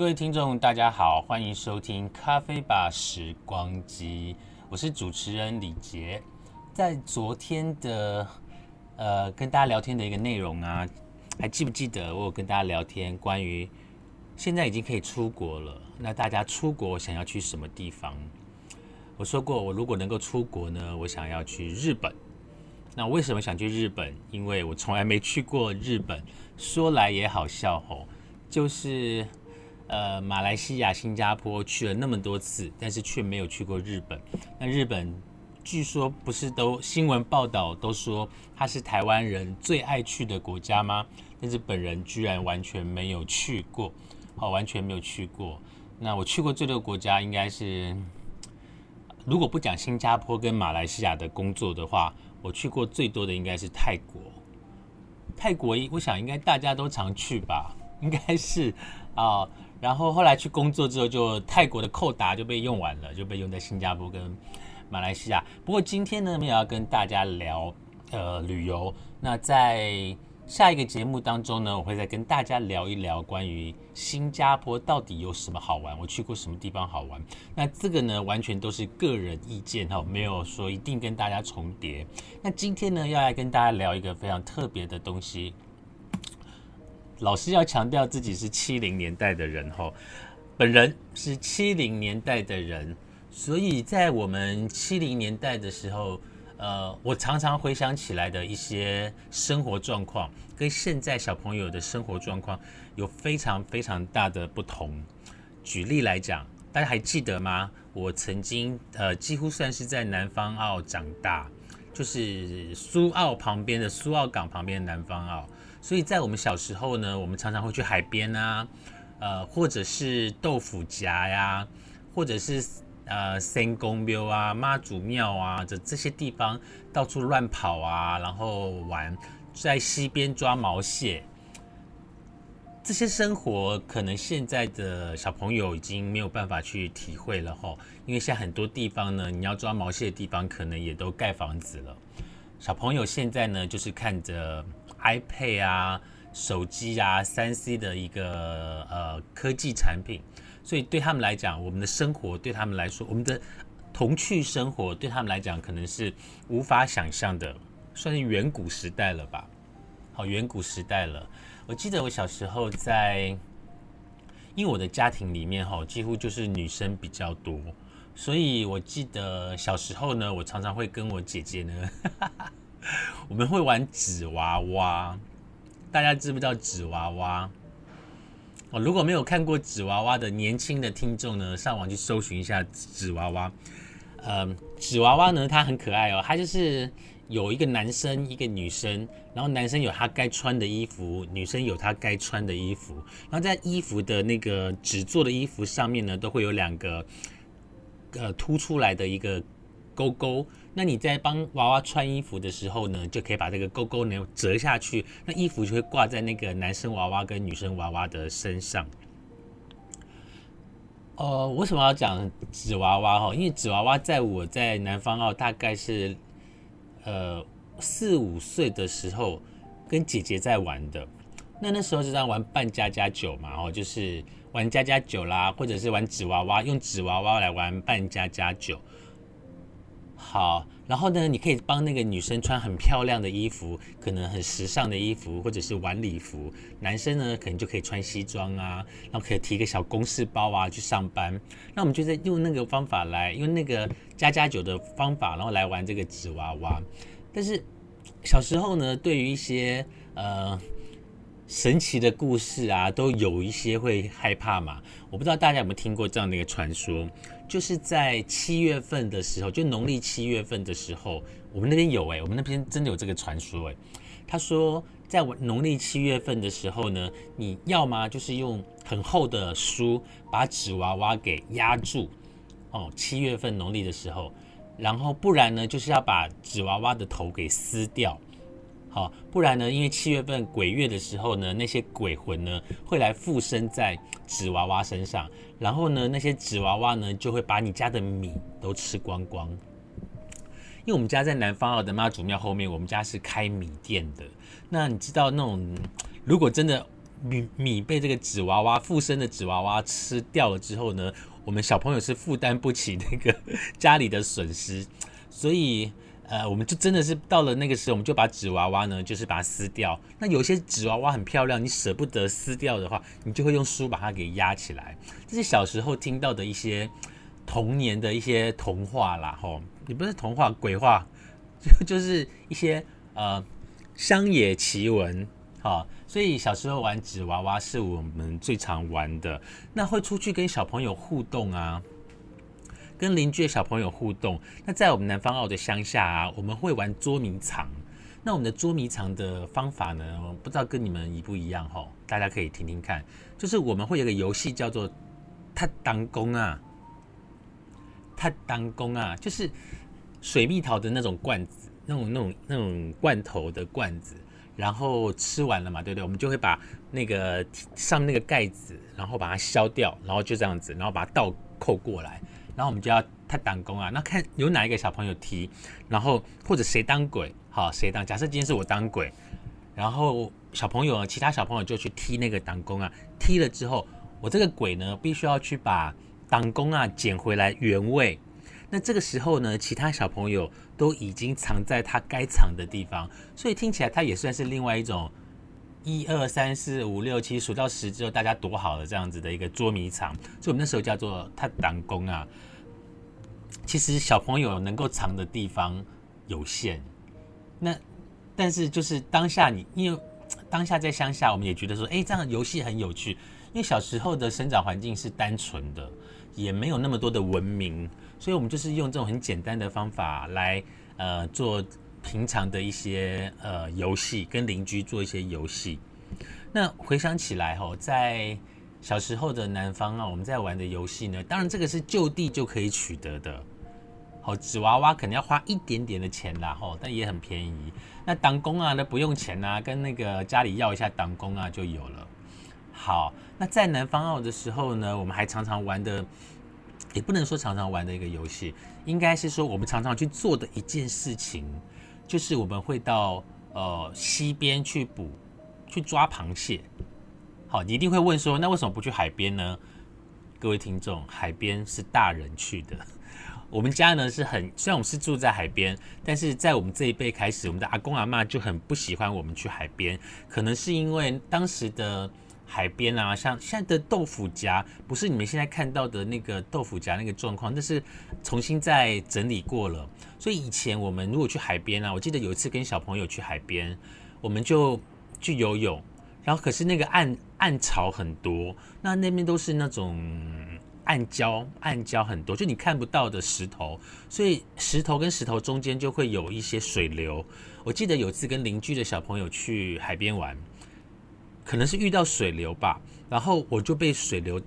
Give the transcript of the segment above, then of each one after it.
各位听众，大家好，欢迎收听《咖啡吧时光机》，我是主持人李杰。在昨天的呃跟大家聊天的一个内容啊，还记不记得我有跟大家聊天关于现在已经可以出国了？那大家出国想要去什么地方？我说过，我如果能够出国呢，我想要去日本。那为什么想去日本？因为我从来没去过日本。说来也好笑哦，就是呃马来西亚、新加坡去了那么多次，但是却没有去过日本。那日本据说不是都新闻报道都说它是台湾人最爱去的国家吗？但是本人居然完全没有去过，好，完全没有去过。那我去过最多国家应该是。如果不讲新加坡跟马来西亚的工作的话，我去过最多的应该是泰国。泰国，我想应该大家都常去吧，应该是啊。然后后来去工作之后，就泰国的扣达就被用完了，就被用在新加坡跟马来西亚。不过今天呢，我们也要跟大家聊呃旅游。那在下一个节目当中呢，我会再跟大家聊一聊关于新加坡到底有什么好玩，我去过什么地方好玩。那这个呢，完全都是个人意见哈，没有说一定跟大家重叠。那今天呢，要来跟大家聊一个非常特别的东西。老师要强调自己是七零年代的人哈，本人是七零年代的人，所以在我们七零年代的时候。呃，我常常回想起来的一些生活状况，跟现在小朋友的生活状况有非常非常大的不同。举例来讲，大家还记得吗？我曾经呃，几乎算是在南方澳长大，就是苏澳旁边的苏澳港旁边的南方澳。所以在我们小时候呢，我们常常会去海边啊，呃，或者是豆腐夹呀，或者是。呃，三公庙啊，妈祖庙啊，这这些地方到处乱跑啊，然后玩，在溪边抓毛蟹，这些生活可能现在的小朋友已经没有办法去体会了吼，因为现在很多地方呢，你要抓毛蟹的地方可能也都盖房子了。小朋友现在呢，就是看着 iPad 啊、手机啊、三 C 的一个呃科技产品。所以对他们来讲，我们的生活对他们来说，我们的童趣生活对他们来讲，可能是无法想象的，算是远古时代了吧？好，远古时代了。我记得我小时候在，因为我的家庭里面哈，几乎就是女生比较多，所以我记得小时候呢，我常常会跟我姐姐呢，我们会玩纸娃娃。大家知不知道纸娃娃？哦，如果没有看过纸娃娃的年轻的听众呢，上网去搜寻一下纸娃娃。嗯，纸娃娃呢，它很可爱哦，它就是有一个男生，一个女生，然后男生有他该穿的衣服，女生有他该穿的衣服，然后在衣服的那个纸做的衣服上面呢，都会有两个呃凸出来的一个勾勾。那你在帮娃娃穿衣服的时候呢，就可以把这个勾勾呢折下去，那衣服就会挂在那个男生娃娃跟女生娃娃的身上。呃，为什么要讲纸娃娃哈？因为纸娃娃在我在南方澳大概是呃四五岁的时候跟姐姐在玩的。那那时候是在玩扮家家酒嘛，哦，就是玩家家酒啦，或者是玩纸娃娃，用纸娃娃来玩扮家家酒。好，然后呢，你可以帮那个女生穿很漂亮的衣服，可能很时尚的衣服，或者是晚礼服。男生呢，可能就可以穿西装啊，然后可以提个小公事包啊去上班。那我们就在用那个方法来，用那个加加酒的方法，然后来玩这个纸娃娃。但是小时候呢，对于一些呃。神奇的故事啊，都有一些会害怕嘛。我不知道大家有没有听过这样的一个传说，就是在七月份的时候，就农历七月份的时候，我们那边有哎，我们那边真的有这个传说哎。他说，在农历七月份的时候呢，你要么就是用很厚的书把纸娃娃给压住哦，七月份农历的时候，然后不然呢，就是要把纸娃娃的头给撕掉。好，不然呢？因为七月份鬼月的时候呢，那些鬼魂呢会来附身在纸娃娃身上，然后呢，那些纸娃娃呢就会把你家的米都吃光光。因为我们家在南方澳的妈祖庙后面，我们家是开米店的。那你知道那种如果真的米米被这个纸娃娃附身的纸娃娃吃掉了之后呢，我们小朋友是负担不起那个 家里的损失，所以呃，我们就真的是到了那个时候，我们就把纸娃娃呢，就是把它撕掉。那有些纸娃娃很漂亮，你舍不得撕掉的话，你就会用书把它给压起来。这是小时候听到的一些童年的一些童话啦，吼，也不是童话，鬼话，就就是一些呃乡野奇闻。哈，所以小时候玩纸娃娃是我们最常玩的。那会出去跟小朋友互动啊，跟邻居的小朋友互动。那在我们南方澳的乡下啊，我们会玩捉迷藏。那我们的捉迷藏的方法呢，不知道跟你们一不一样哈？大家可以听听看。就是我们会有个游戏叫做“他当工啊”，他当工啊，就是水蜜桃的那种罐子，那种那种那种罐头的罐子。然后吃完了嘛，对不对？我们就会把那个上面那个盖子，然后把它削掉，然后就这样子，然后把它倒扣过来，然后我们就要他挡弓啊。那看有哪一个小朋友踢，然后或者谁当鬼，好谁当？假设今天是我当鬼，然后小朋友其他小朋友就去踢那个挡弓啊，踢了之后，我这个鬼呢必须要去把挡弓啊捡回来原位。那这个时候呢，其他小朋友都已经藏在他该藏的地方，所以听起来他也算是另外一种一二三四五六七数到十之后大家躲好了这样子的一个捉迷藏，所以我们那时候叫做他挡弓啊。其实小朋友能够藏的地方有限，那但是就是当下你因为当下在乡下，我们也觉得说，哎，这样游戏很有趣，因为小时候的生长环境是单纯的，也没有那么多的文明。所以，我们就是用这种很简单的方法来，呃，做平常的一些呃游戏，跟邻居做一些游戏。那回想起来，吼，在小时候的南方啊，我们在玩的游戏呢，当然这个是就地就可以取得的。好，纸娃娃可能要花一点点的钱啦，吼，但也很便宜。那当工啊，那不用钱啊，跟那个家里要一下当工啊，就有了。好，那在南方澳的时候呢，我们还常常玩的。也不能说常常玩的一个游戏，应该是说我们常常去做的一件事情，就是我们会到呃溪边去捕、去抓螃蟹。好，你一定会问说，那为什么不去海边呢？各位听众，海边是大人去的。我们家呢是很，虽然我们是住在海边，但是在我们这一辈开始，我们的阿公阿妈就很不喜欢我们去海边，可能是因为当时的。海边啊，像现在的豆腐夹，不是你们现在看到的那个豆腐夹那个状况，那是重新再整理过了。所以以前我们如果去海边啊，我记得有一次跟小朋友去海边，我们就去游泳，然后可是那个岸暗潮很多，那那边都是那种暗礁，暗礁很多，就你看不到的石头，所以石头跟石头中间就会有一些水流。我记得有一次跟邻居的小朋友去海边玩。可能是遇到水流吧，然后我就被水流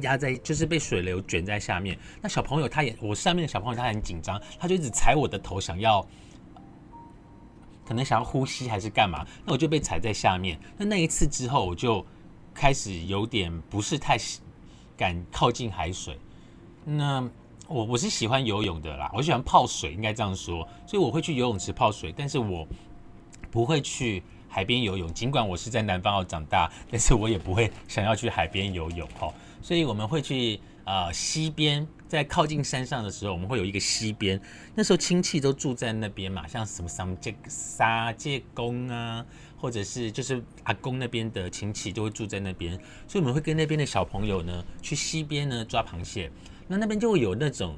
压在，就是被水流卷在下面。那小朋友他也，我上面的小朋友他很紧张，他就一直踩我的头，想要可能想要呼吸还是干嘛？那我就被踩在下面。那那一次之后，我就开始有点不是太敢靠近海水。那我我是喜欢游泳的啦，我喜欢泡水，应该这样说，所以我会去游泳池泡水，但是我不会去。海边游泳，尽管我是在南方澳长大，但是我也不会想要去海边游泳哈。所以我们会去呃溪边，在靠近山上的时候，我们会有一个溪边。那时候亲戚都住在那边嘛，像什么三界沙界公啊，或者是就是阿公那边的亲戚都会住在那边，所以我们会跟那边的小朋友呢去溪边呢抓螃蟹。那那边就会有那种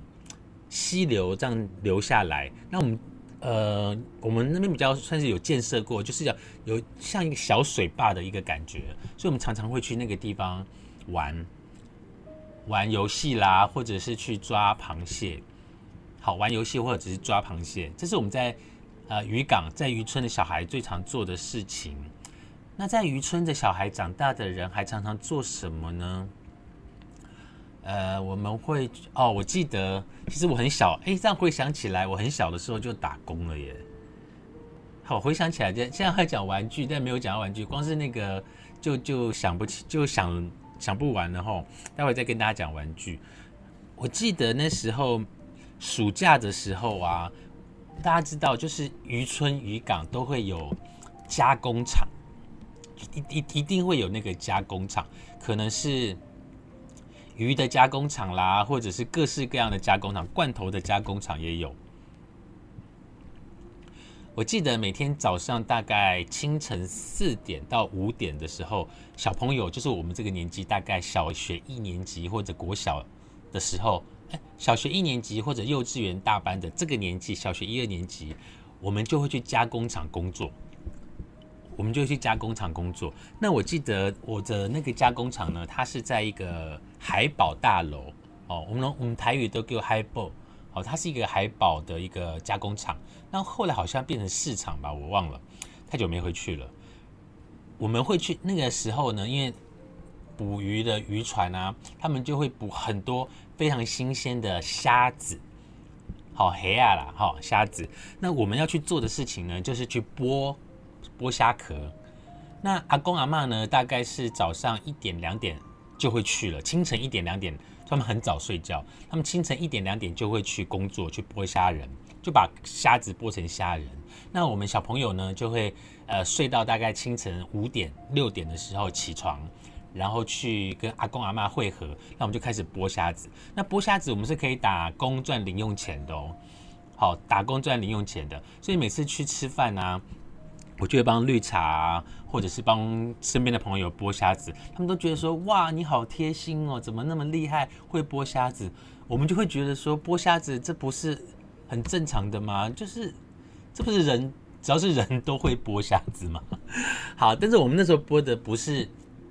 溪流这样流下来，那我们。呃，我们那边比较算是有建设过，就是要有像一个小水坝的一个感觉，所以我们常常会去那个地方玩玩游戏啦，或者是去抓螃蟹。好玩游戏或者只是抓螃蟹，这是我们在呃渔港在渔村的小孩最常做的事情。那在渔村的小孩长大的人还常常做什么呢？呃，我们会哦，我记得其实我很小，哎，这样回想起来，我很小的时候就打工了耶。好，回想起来，现现在还讲玩具，但没有讲到玩具，光是那个就就想不起，就想想不完了哈。待会再跟大家讲玩具。我记得那时候暑假的时候啊，大家知道，就是渔村渔港都会有加工厂，一一一定会有那个加工厂，可能是鱼的加工厂啦，或者是各式各样的加工厂，罐头的加工厂也有。我记得每天早上大概清晨四点到五点的时候，小朋友就是我们这个年纪，大概小学一年级或者国小的时候，小学一年级或者幼稚园大班的这个年纪，小学一二年级，我们就会去加工厂工作。我们就去加工厂工作。那我记得我的那个加工厂呢，它是在一个海宝大楼哦，我们我们台语都叫海宝。哦，它是一个海宝的一个加工厂，那后来好像变成市场吧，我忘了，太久没回去了。我们会去那个时候呢，因为捕鱼的渔船啊，他们就会捕很多非常新鲜的虾子，好黑啊啦，好虾子。那我们要去做的事情呢，就是去剥剥虾壳。那阿公阿妈呢，大概是早上一点两点就会去了，清晨一点两点。他们很早睡觉，他们清晨一点两点就会去工作，去剥虾仁，就把虾子剥成虾仁。那我们小朋友呢，就会呃睡到大概清晨五点六点的时候起床，然后去跟阿公阿妈会合，那我们就开始剥虾子。那剥虾子我们是可以打工赚零用钱的哦，好打工赚零用钱的，所以每次去吃饭啊。我就会帮绿茶，或者是帮身边的朋友剥虾子，他们都觉得说：“哇，你好贴心哦，怎么那么厉害，会剥虾子？”我们就会觉得说：“剥虾子这不是很正常的吗？就是这不是人，只要是人都会剥虾子吗？” 好，但是我们那时候剥的不是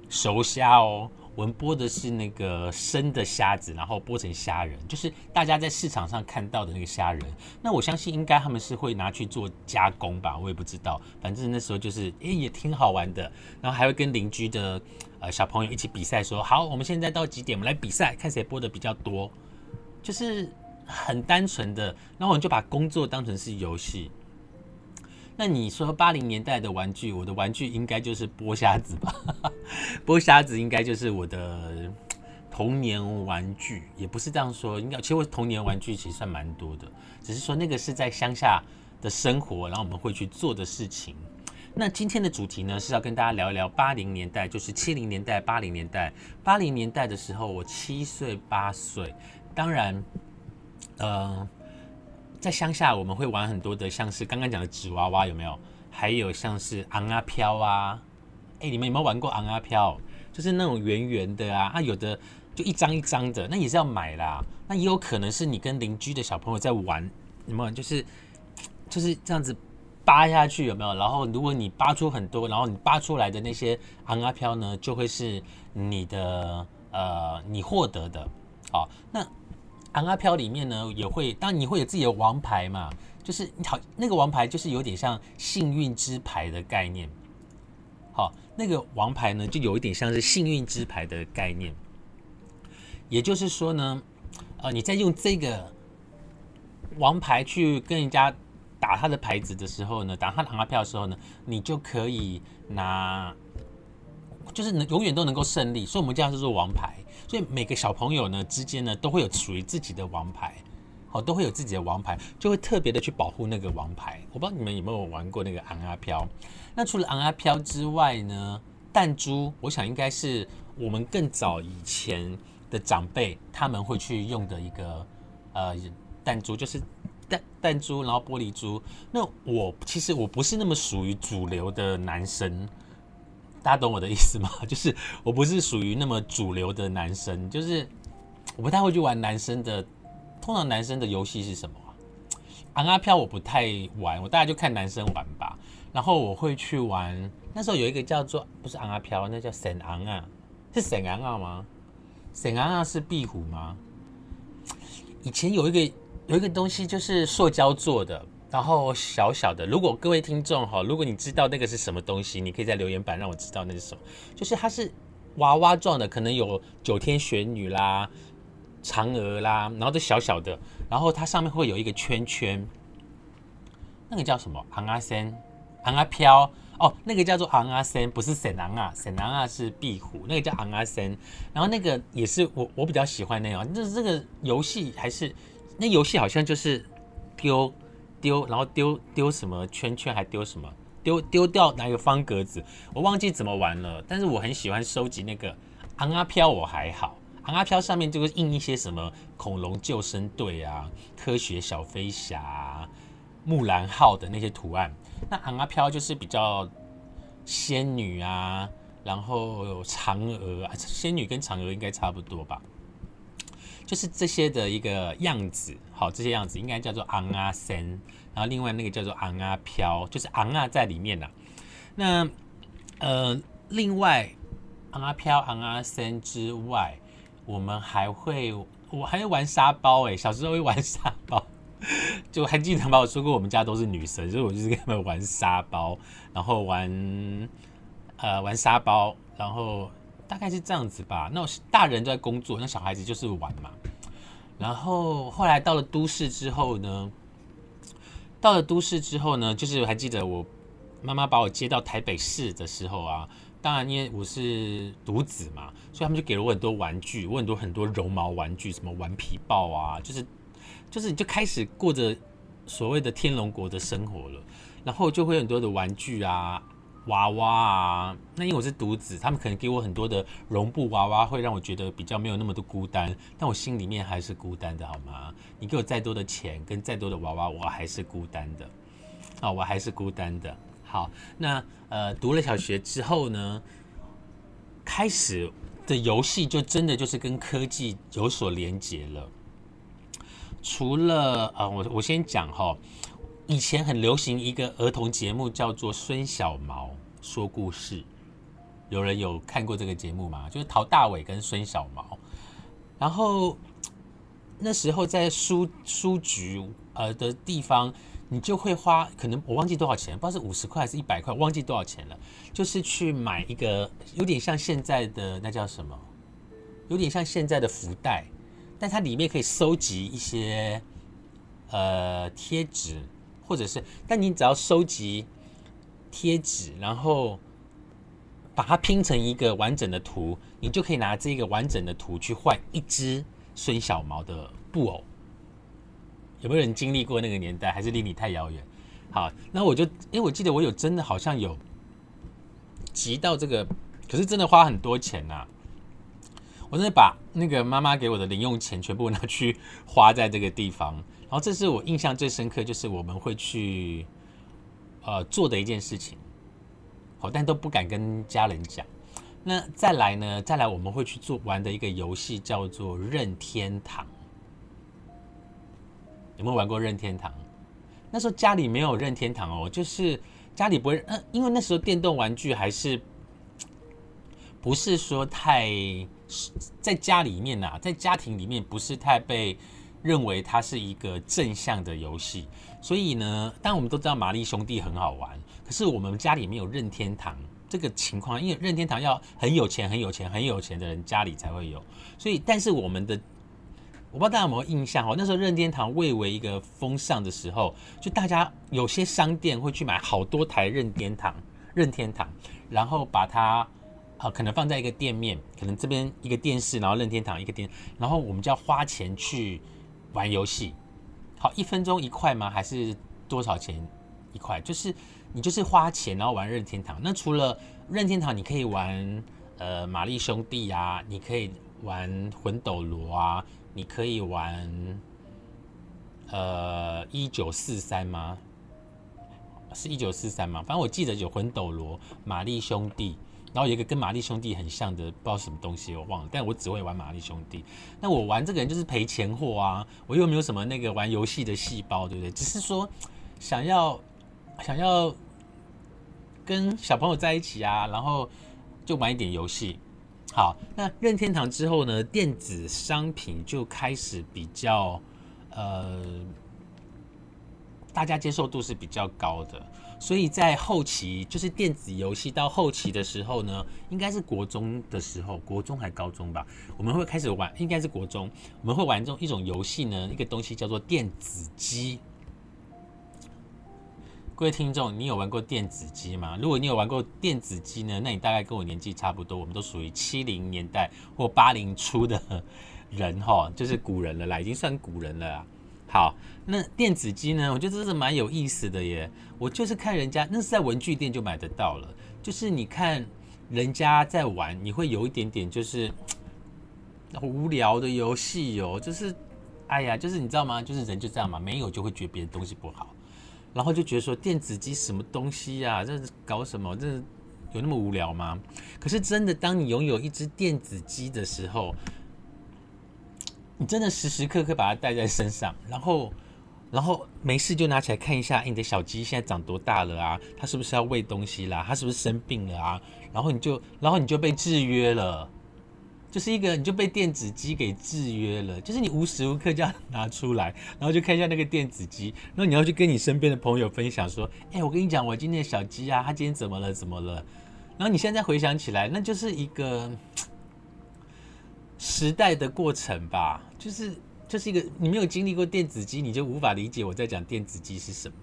熟虾哦。我们剥的是那个生的虾子，然后剥成虾仁，就是大家在市场上看到的那个虾仁。那我相信应该他们是会拿去做加工吧，我也不知道。反正那时候就是诶也挺好玩的，然后还会跟邻居的呃小朋友一起比赛，说好，我们现在到几点，我们来比赛，看谁剥的比较多，就是很单纯的。然后我们就把工作当成是游戏。那你说八零年代的玩具，我的玩具应该就是剥虾子吧？剥虾子应该就是我的童年玩具，也不是这样说。应该其实我童年玩具其实算蛮多的，只是说那个是在乡下的生活，然后我们会去做的事情。那今天的主题呢是要跟大家聊一聊八零年代，就是七零年代、八零年代。八零年代的时候，我七岁八岁，当然，呃。在乡下，我们会玩很多的，像是刚刚讲的纸娃娃，有没有？还有像是昂啊飘啊，哎，你们有没有玩过昂啊飘？就是那种圆圆的啊，啊，有的就一张一张的，那也是要买啦。那也有可能是你跟邻居的小朋友在玩，有没有？就是就是这样子扒下去，有没有？然后如果你扒出很多，然后你扒出来的那些昂啊飘呢，就会是你的呃，你获得的。好，那。昂阿飘里面呢，也会当然你会有自己的王牌嘛，就是你好那个王牌就是有点像幸运之牌的概念，好，那个王牌呢就有一点像是幸运之牌的概念，也就是说呢，呃，你在用这个王牌去跟人家打他的牌子的时候呢，打他的昂阿票的时候呢，你就可以拿，就是能永远都能够胜利，所以我们叫它做王牌。所以每个小朋友呢之间呢都会有属于自己的王牌，好，都会有自己的王牌，就会特别的去保护那个王牌。我不知道你们有没有玩过那个昂阿飘。那除了昂阿飘之外呢，弹珠，我想应该是我们更早以前的长辈他们会去用的一个呃弹珠，就是弹弹珠，然后玻璃珠。那我其实我不是那么属于主流的男生。大家懂我的意思吗？就是我不是属于那么主流的男生，就是我不太会去玩男生的。通常男生的游戏是什么？昂阿飘我不太玩，我大概就看男生玩吧。然后我会去玩，那时候有一个叫做不是昂阿飘，那叫沈昂啊，是沈昂啊吗？沈昂啊是壁虎吗？以前有一个有一个东西就是塑胶做的。然后小小的，如果各位听众哈，如果你知道那个是什么东西，你可以在留言板让我知道那是什么。就是它是娃娃状的，可能有九天玄女啦、嫦娥啦，然后这小小的，然后它上面会有一个圈圈，那个叫什么？昂阿森、昂阿飘哦，那个叫做昂阿森，不是沈昂啊，沈昂啊是壁虎，那个叫昂阿森。然后那个也是我我比较喜欢那种，就是这个游戏还是那游戏好像就是丢。丢，然后丢丢什么圈圈，还丢什么丢丢掉哪个方格子，我忘记怎么玩了。但是我很喜欢收集那个昂阿飘，我还好。昂阿飘上面就会印一些什么恐龙救生队啊、科学小飞侠、木兰号的那些图案。那昂阿飘就是比较仙女啊，然后嫦娥啊，仙女跟嫦娥应该差不多吧。就是这些的一个样子，好，这些样子应该叫做昂阿森，然后另外那个叫做昂阿飘，就是昂啊在里面呐。那呃，另外昂阿飘、昂阿森之外，我们还会，我还会玩沙包哎，小时候会玩沙包，就还记得吗？我说过我们家都是女生，所以我就是跟他们玩沙包，然后玩呃玩沙包，然后。大概是这样子吧。那大人都在工作，那小孩子就是玩嘛。然后后来到了都市之后呢，到了都市之后呢，就是还记得我妈妈把我接到台北市的时候啊。当然，因为我是独子嘛，所以他们就给了我很多玩具，我很多很多绒毛玩具，什么顽皮豹啊，就是就是你就开始过着所谓的天龙国的生活了。然后就会很多的玩具啊。娃娃啊，那因为我是独子，他们可能给我很多的绒布娃娃，会让我觉得比较没有那么多孤单，但我心里面还是孤单的，好吗？你给我再多的钱跟再多的娃娃，我还是孤单的，啊，我还是孤单的。好，那呃，读了小学之后呢，开始的游戏就真的就是跟科技有所连结了。除了啊，我我先讲哈。以前很流行一个儿童节目，叫做《孙小毛说故事》。有人有看过这个节目吗？就是陶大伟跟孙小毛。然后那时候在书书局呃的地方，你就会花可能我忘记多少钱，不知道是五十块还是一百块，忘记多少钱了。就是去买一个有点像现在的那叫什么？有点像现在的福袋，但它里面可以收集一些呃贴纸。或者是，但你只要收集贴纸，然后把它拼成一个完整的图，你就可以拿这个完整的图去换一只孙小毛的布偶。有没有人经历过那个年代？还是离你太遥远？好，那我就，因为我记得我有真的好像有集到这个，可是真的花很多钱呐。我真的把那个妈妈给我的零用钱全部拿去花在这个地方。然后这是我印象最深刻，就是我们会去呃做的一件事情，好，但都不敢跟家人讲。那再来呢？再来我们会去做玩的一个游戏叫做任天堂。有没有玩过任天堂？那时候家里没有任天堂哦，就是家里不会，嗯，因为那时候电动玩具还是不是说太在家里面呐，在家庭里面不是太被。认为它是一个正向的游戏，所以呢，当我们都知道玛丽兄弟很好玩，可是我们家里没有任天堂这个情况，因为任天堂要很有钱、很有钱、很有钱的人家里才会有。所以，但是我们的，我不知道大家有没有印象哦，那时候任天堂蔚为一个风尚的时候，就大家有些商店会去买好多台任天堂，任天堂，然后把它啊可能放在一个店面，可能这边一个电视，然后任天堂一个店，然后我们就要花钱去。玩游戏，好，一分钟一块吗？还是多少钱一块？就是你就是花钱然后玩任天堂。那除了任天堂，你可以玩呃玛丽兄弟啊，你可以玩魂斗罗啊，你可以玩呃一九四三吗？是一九四三吗？反正我记得有魂斗罗、玛丽兄弟。然后有一个跟玛丽兄弟很像的，不知道什么东西，我忘了。但我只会玩玛丽兄弟。那我玩这个人就是赔钱货啊！我又没有什么那个玩游戏的细胞，对不对？只是说想要想要跟小朋友在一起啊，然后就玩一点游戏。好，那任天堂之后呢，电子商品就开始比较呃，大家接受度是比较高的。所以在后期，就是电子游戏到后期的时候呢，应该是国中的时候，国中还高中吧，我们会开始玩，应该是国中，我们会玩这种一种游戏呢，一个东西叫做电子机。各位听众，你有玩过电子机吗？如果你有玩过电子机呢，那你大概跟我年纪差不多，我们都属于七零年代或八零初的人哈，就是古人了啦，已经算古人了啦。好，那电子机呢？我觉得这是蛮有意思的耶。我就是看人家，那是在文具店就买得到了。就是你看人家在玩，你会有一点点就是无聊的游戏哦。就是，哎呀，就是你知道吗？就是人就这样嘛，没有就会觉得别的东西不好，然后就觉得说电子机什么东西呀？这是搞什么？这有那么无聊吗？可是真的，当你拥有一只电子机的时候，你真的时时刻刻把它带在身上，然后。然后没事就拿起来看一下，你的小鸡现在长多大了啊？它是不是要喂东西啦？它是不是生病了啊？然后你就，然后你就被制约了，就是一个你就被电子鸡给制约了，就是你无时无刻就要拿出来，然后就看一下那个电子鸡，然后你要去跟你身边的朋友分享说，哎，我跟你讲，我今天的小鸡啊，它今天怎么了？怎么了？然后你现在回想起来，那就是一个时代的过程吧，就是。就是一个你没有经历过电子机，你就无法理解我在讲电子机是什么。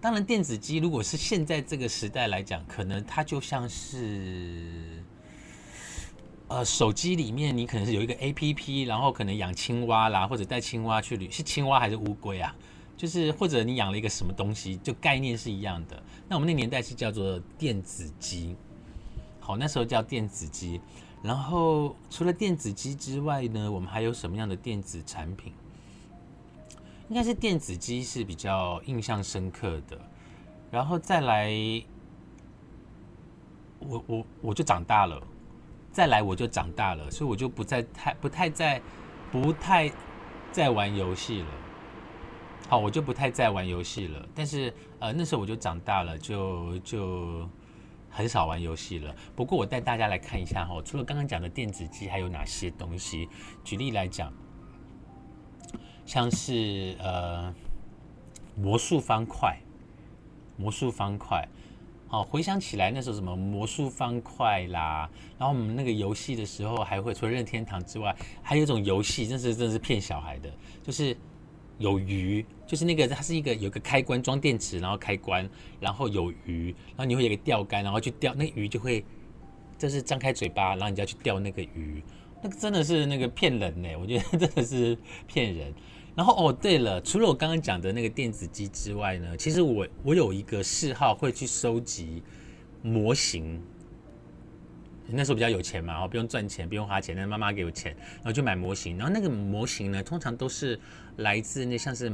当然，电子机如果是现在这个时代来讲，可能它就像是，呃，手机里面你可能是有一个 A P P，然后可能养青蛙啦，或者带青蛙去旅，是青蛙还是乌龟啊？就是或者你养了一个什么东西，就概念是一样的。那我们那年代是叫做电子机，好，那时候叫电子机。然后除了电子机之外呢，我们还有什么样的电子产品？应该是电子机是比较印象深刻的。然后再来，我我我就长大了，再来我就长大了，所以我就不再太不太在不太在玩游戏了。好，我就不太在玩游戏了。但是呃，那时候我就长大了，就就。很少玩游戏了，不过我带大家来看一下哈，除了刚刚讲的电子机，还有哪些东西？举例来讲，像是呃魔术方块，魔术方块，哦，回想起来那时候什么魔术方块啦，然后我们那个游戏的时候，还会除了任天堂之外，还有一种游戏，真是真是骗小孩的，就是。有鱼，就是那个，它是一个有个开关装电池，然后开关，然后有鱼，然后你会有个钓竿，然后去钓，那鱼就会，就是张开嘴巴，然后你就要去钓那个鱼，那个真的是那个骗人呢，我觉得真的是骗人。然后哦，对了，除了我刚刚讲的那个电子机之外呢，其实我我有一个嗜好，会去收集模型。那时候比较有钱嘛，然后不用赚钱，不用花钱，那妈妈给我钱，然后就买模型。然后那个模型呢，通常都是来自那像是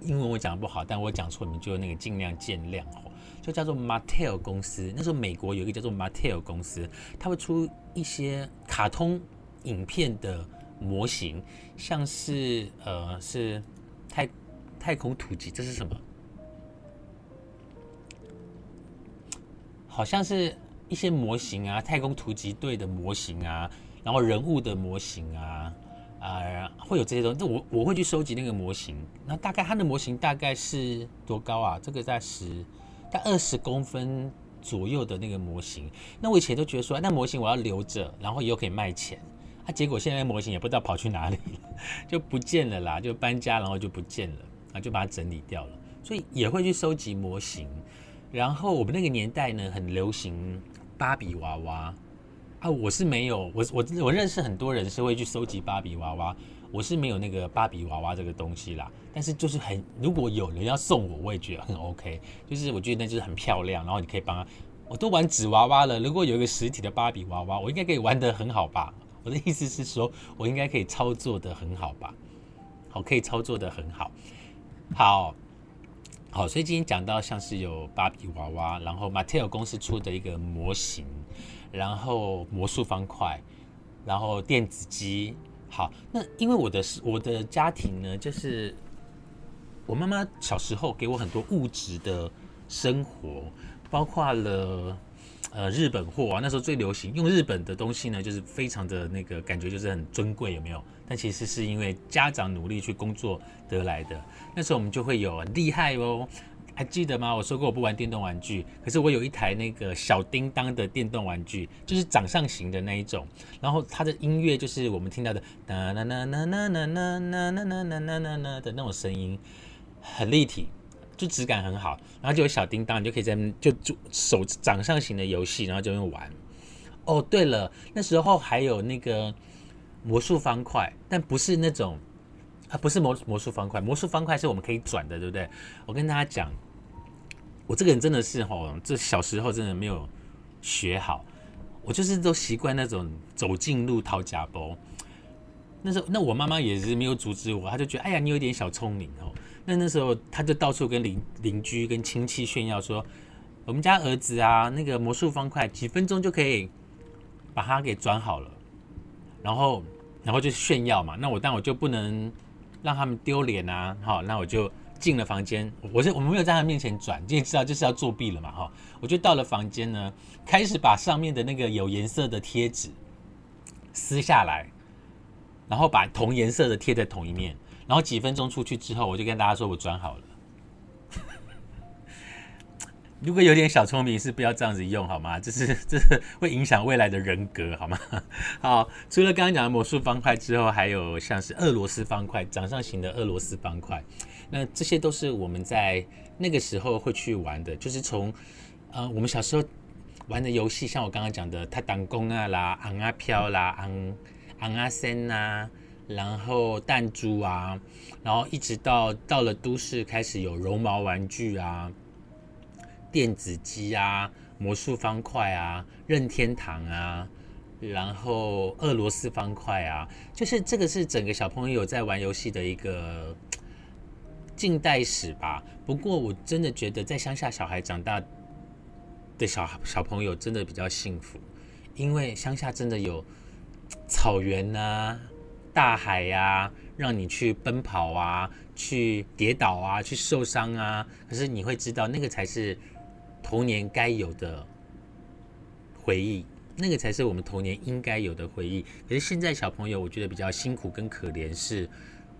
英文我讲的不好，但我讲错你们就那个尽量见谅哦。就叫做 Mattel 公司。那时候美国有一个叫做 Mattel 公司，它会出一些卡通影片的模型，像是呃是太太空突击，这是什么？好像是。一些模型啊，太空突击队的模型啊，然后人物的模型啊，啊，会有这些东西。那我我会去收集那个模型。那大概它的模型大概是多高啊？这个在十，在二十公分左右的那个模型。那我以前都觉得说，那模型我要留着，然后以后可以卖钱。啊，结果现在模型也不知道跑去哪里了，就不见了啦，就搬家然后就不见了，啊，就把它整理掉了。所以也会去收集模型。然后我们那个年代呢，很流行。芭比娃娃啊，我是没有，我我我认识很多人是会去收集芭比娃娃，我是没有那个芭比娃娃这个东西啦。但是就是很，如果有人要送我，我也觉得很 OK。就是我觉得那就是很漂亮，然后你可以帮他。我都玩纸娃娃了，如果有一个实体的芭比娃娃，我应该可以玩得很好吧？我的意思是说，我应该可以操作的很好吧？好，可以操作的很好。好。好，所以今天讲到像是有芭比娃娃，然后 Mattel 公司出的一个模型，然后魔术方块，然后电子机。好，那因为我的我的家庭呢，就是我妈妈小时候给我很多物质的生活，包括了。呃，日本货啊，那时候最流行用日本的东西呢，就是非常的那个感觉，就是很尊贵，有没有？但其实是因为家长努力去工作得来的。那时候我们就会有厉害哦，还记得吗？我说过我不玩电动玩具，可是我有一台那个小叮当的电动玩具，就是掌上型的那一种，然后它的音乐就是我们听到的呐呐呐呐呐呐呐呐呐呐呐呐的那种声音，很立体。就质感很好，然后就有小叮当，你就可以在就手掌上型的游戏，然后就用玩。哦，对了，那时候还有那个魔术方块，但不是那种啊，不是魔魔术方块，魔术方块是我们可以转的，对不对？我跟大家讲，我这个人真的是吼，这小时候真的没有学好，我就是都习惯那种走近路掏假包。那时候，那我妈妈也是没有阻止我，她就觉得，哎呀，你有点小聪明哦。那那时候，他就到处跟邻邻居、跟亲戚炫耀说，我们家儿子啊，那个魔术方块几分钟就可以把它给转好了，然后，然后就炫耀嘛。那我但我就不能。让他们丢脸啊！好，那我就进了房间。我是我们没有在他面前转，就知道就是要作弊了嘛！哈，我就到了房间呢，开始把上面的那个有颜色的贴纸撕下来，然后把同颜色的贴在同一面。然后几分钟出去之后，我就跟大家说我转好了。如果有点小聪明，是不要这样子用好吗？这是 这会影响未来的人格好吗？好，除了刚刚讲的魔术方块之后，还有像是俄罗斯方块，掌上型的俄罗斯方块，那这些都是我们在那个时候会去玩的，就是从呃我们小时候玩的游戏，像我刚刚讲的他当工啊啦、昂啊飘啦、昂昂啊森呐，然后弹珠啊，然后一直到到了都市开始有绒毛玩具啊。电子机啊，魔术方块啊，任天堂啊，然后俄罗斯方块啊，就是这个是整个小朋友在玩游戏的一个近代史吧。不过我真的觉得，在乡下小孩长大的小小朋友真的比较幸福，因为乡下真的有草原啊、大海呀，让你去奔跑啊、去跌倒啊、去受伤啊。可是你会知道，那个才是。童年该有的回忆，那个才是我们童年应该有的回忆。可是现在小朋友，我觉得比较辛苦跟可怜是，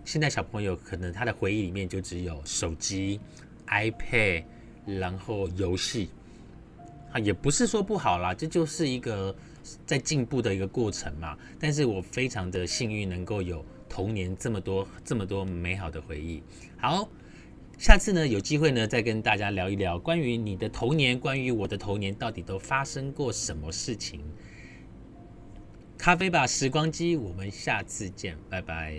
现在小朋友可能他的回忆里面就只有手机、iPad，然后游戏。啊，也不是说不好啦，这就是一个在进步的一个过程嘛。但是我非常的幸运，能够有童年这么多这么多美好的回忆。好。下次呢，有机会呢，再跟大家聊一聊关于你的童年，关于我的童年，到底都发生过什么事情？咖啡吧，时光机，我们下次见，拜拜。